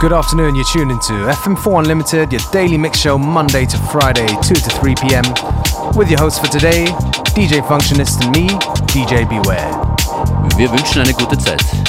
Good afternoon, you're tuned into FM4 Unlimited, your daily mix show Monday to Friday, 2 to 3 p.m. With your host for today, DJ Functionist and me, DJ Beware. Wir wünschen eine gute Zeit.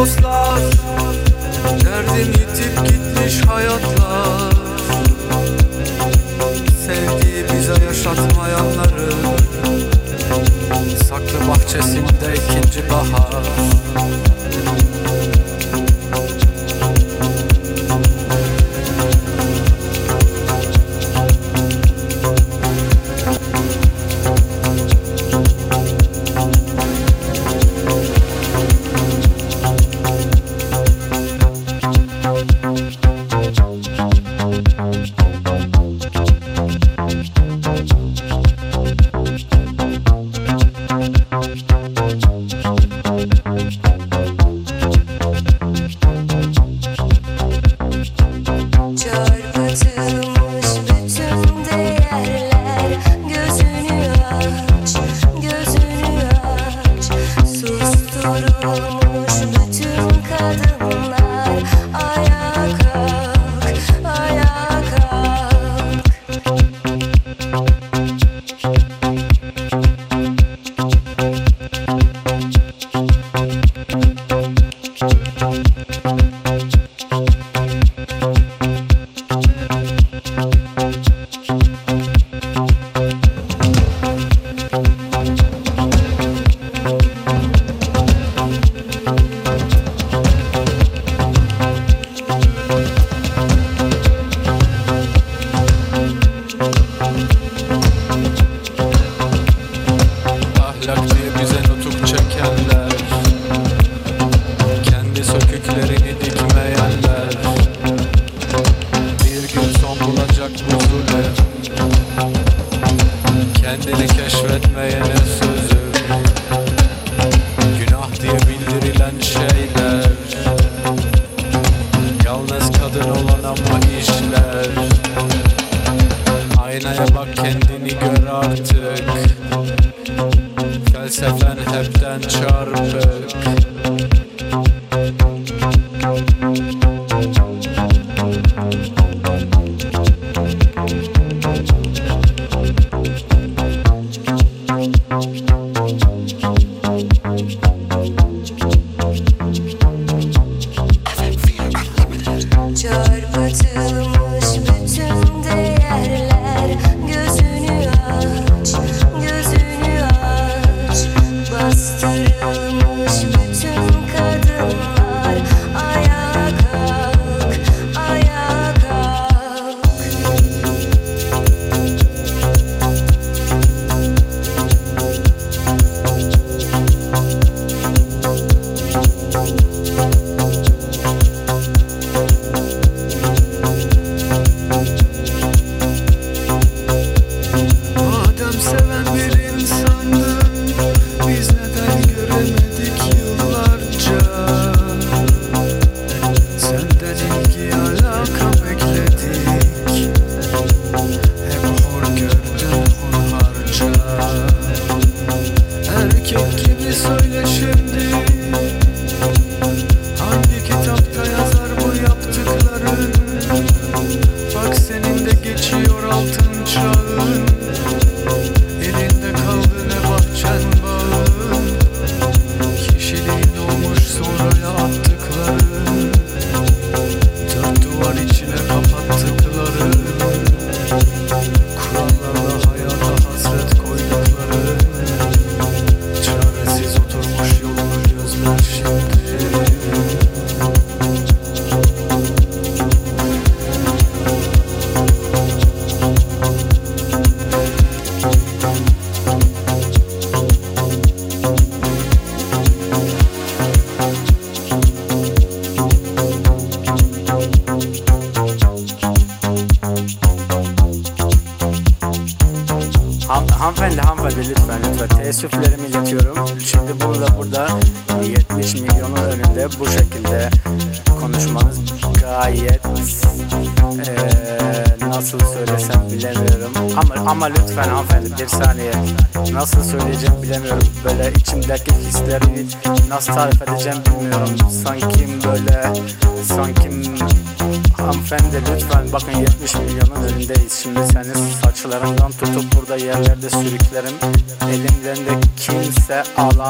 dostlar Nereden yitip gitmiş hayatlar. Sevgiyi bize yaşatmayanların Saklı bahçesinde ikinci bahar. Tarif edeceğim bilmiyorum. Sanki böyle sanki hanımefendi lütfen bakın 70 milyonun önündeyiz. Şimdi senin saçlarından tutup burada yerlerde sürüklerim. Elimden de kimse alamaz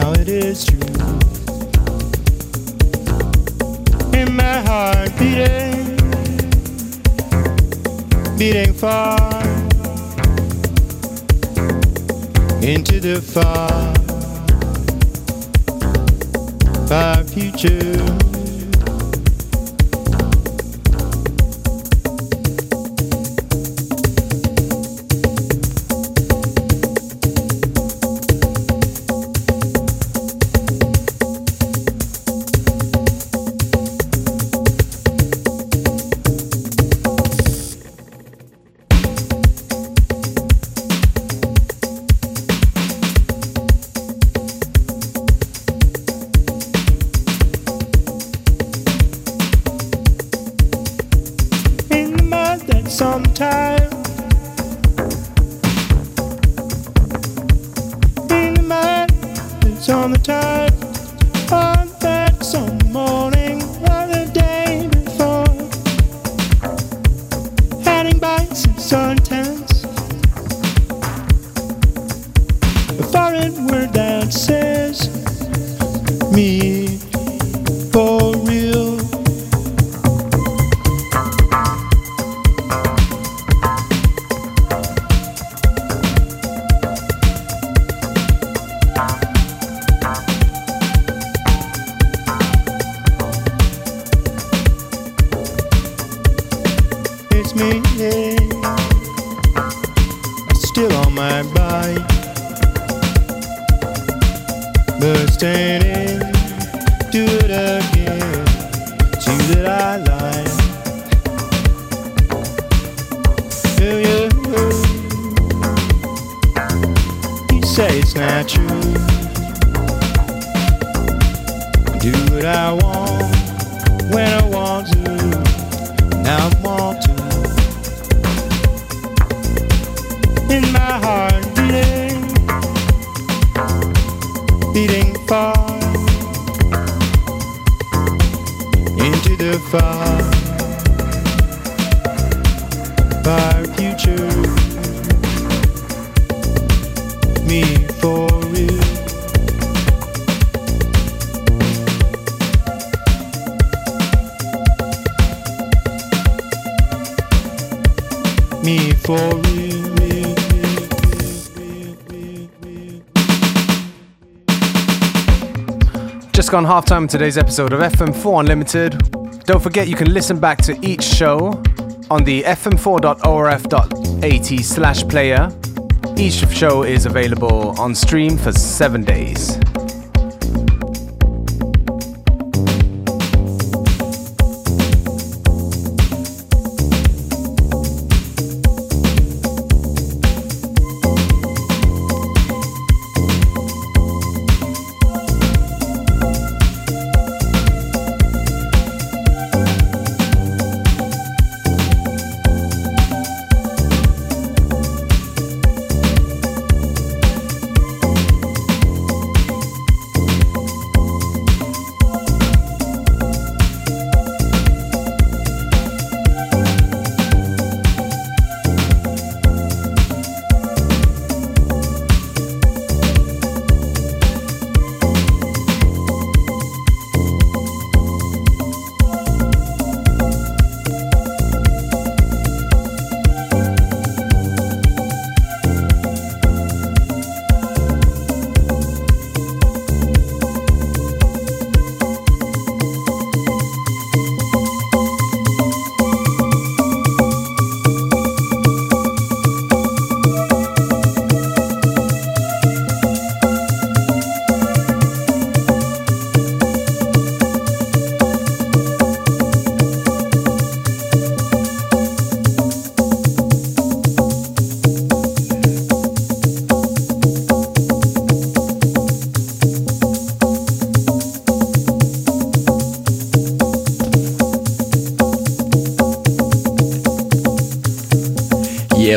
Now it is true. In my heart beating, beating far into the far, far future. But in, do it again. That I like. You? You say it's not true. Do what I want when I Just gone halftime today's episode of FM4 Unlimited. Don't forget you can listen back to each show on the fm4.orf.at slash player. Each show is available on stream for seven days.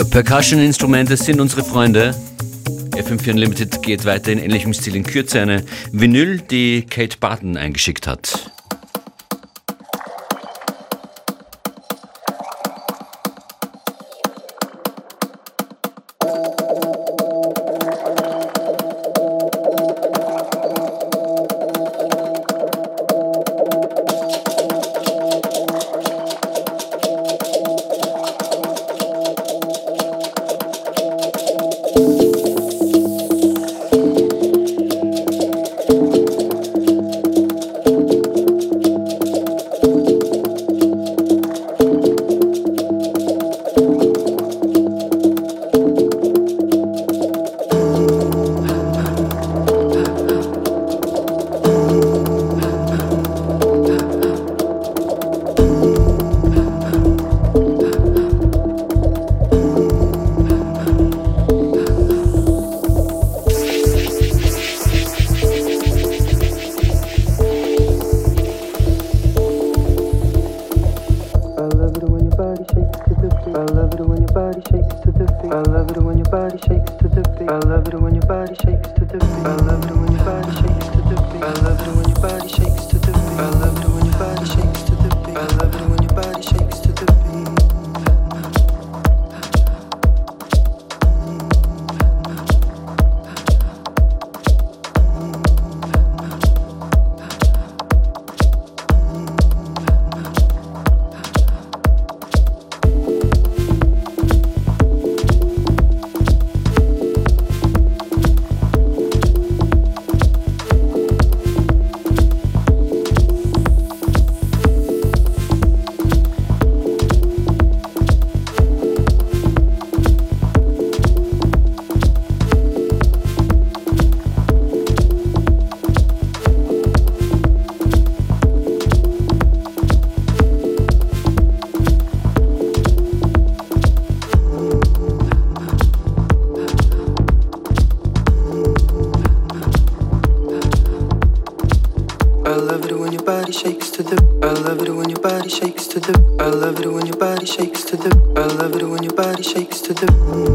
Percussion-Instrumente sind unsere Freunde. FM4 Unlimited geht weiter in ähnlichem Stil in Kürze eine Vinyl, die Kate Barton eingeschickt hat. Body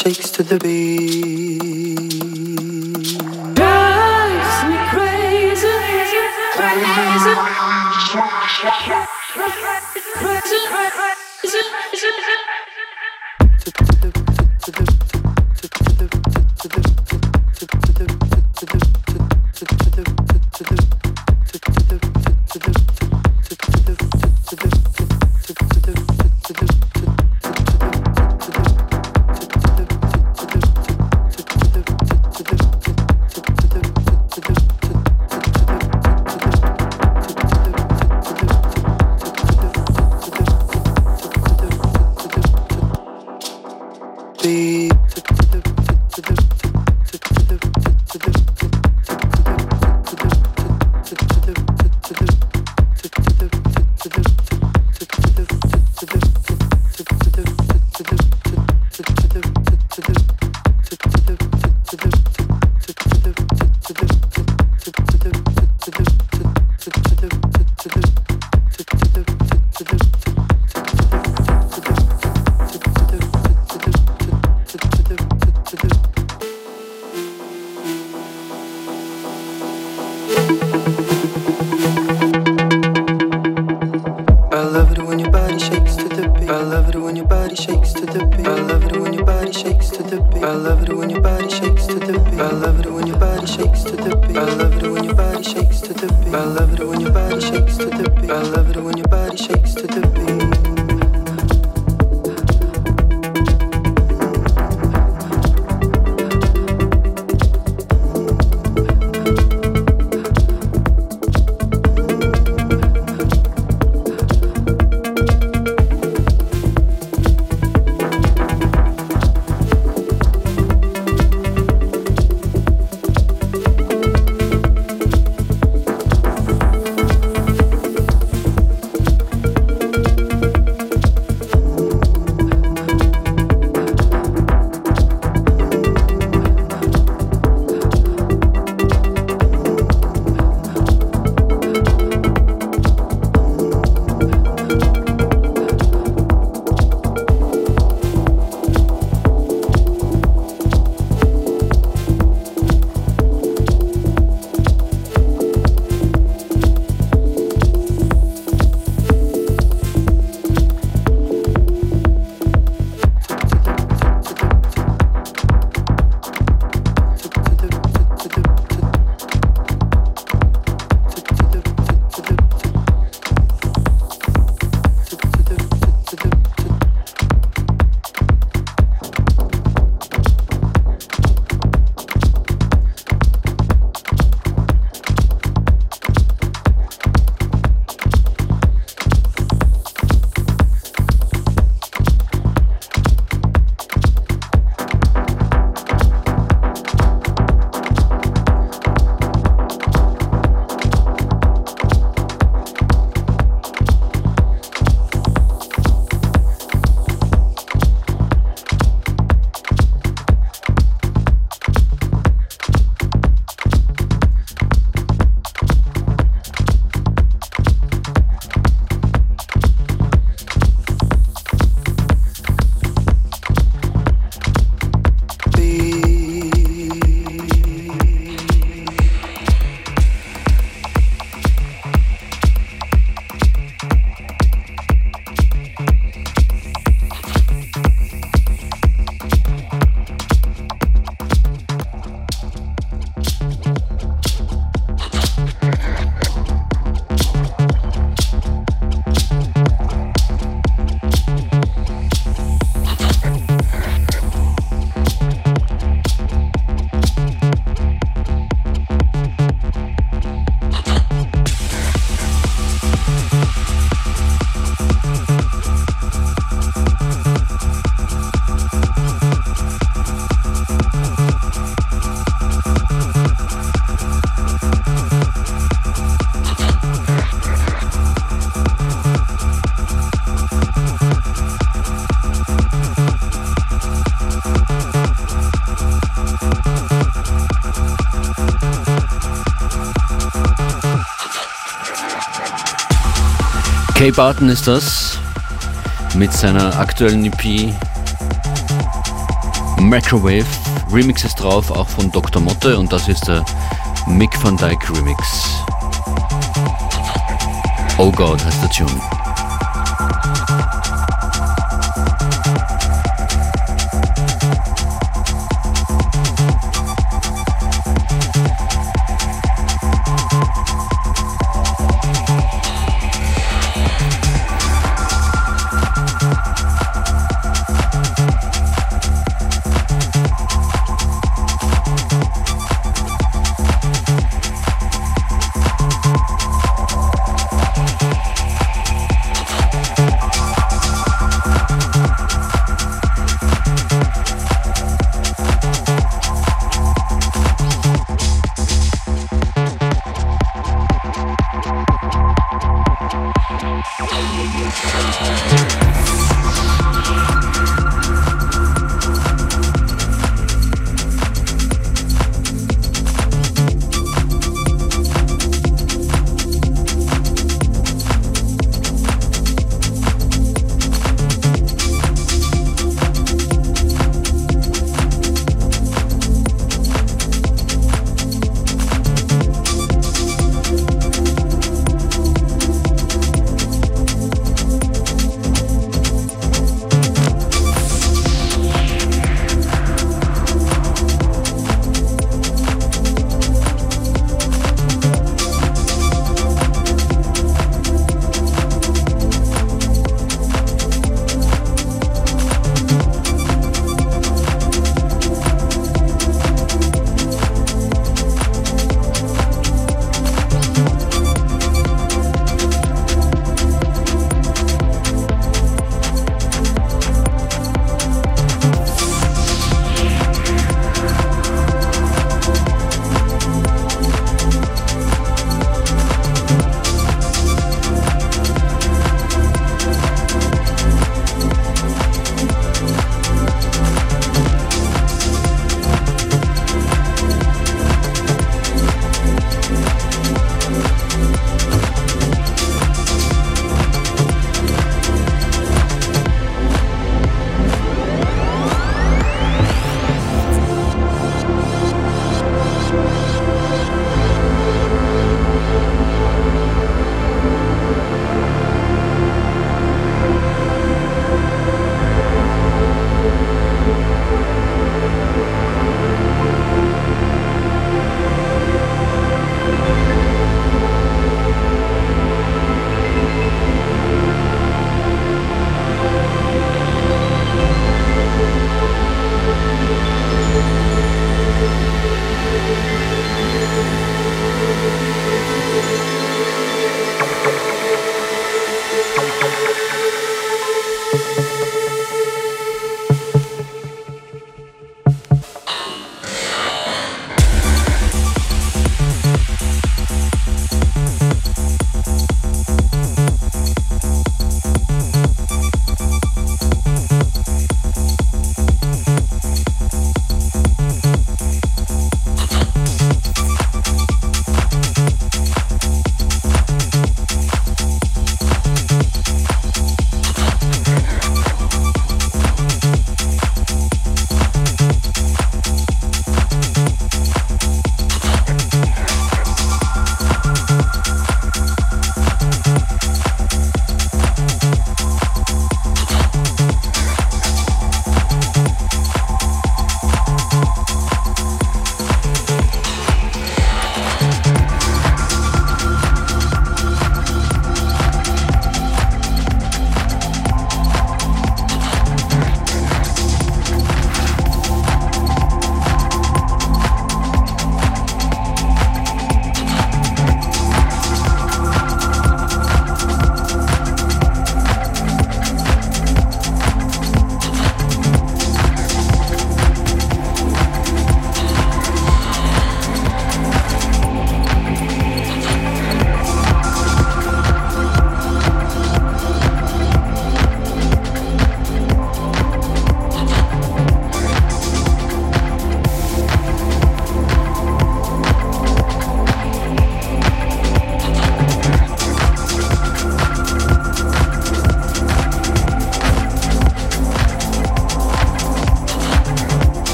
shakes to the beat. Kay Barton ist das mit seiner aktuellen EP Microwave. Remix ist drauf, auch von Dr. Motte und das ist der Mick van Dyke Remix. Oh God heißt der Tune.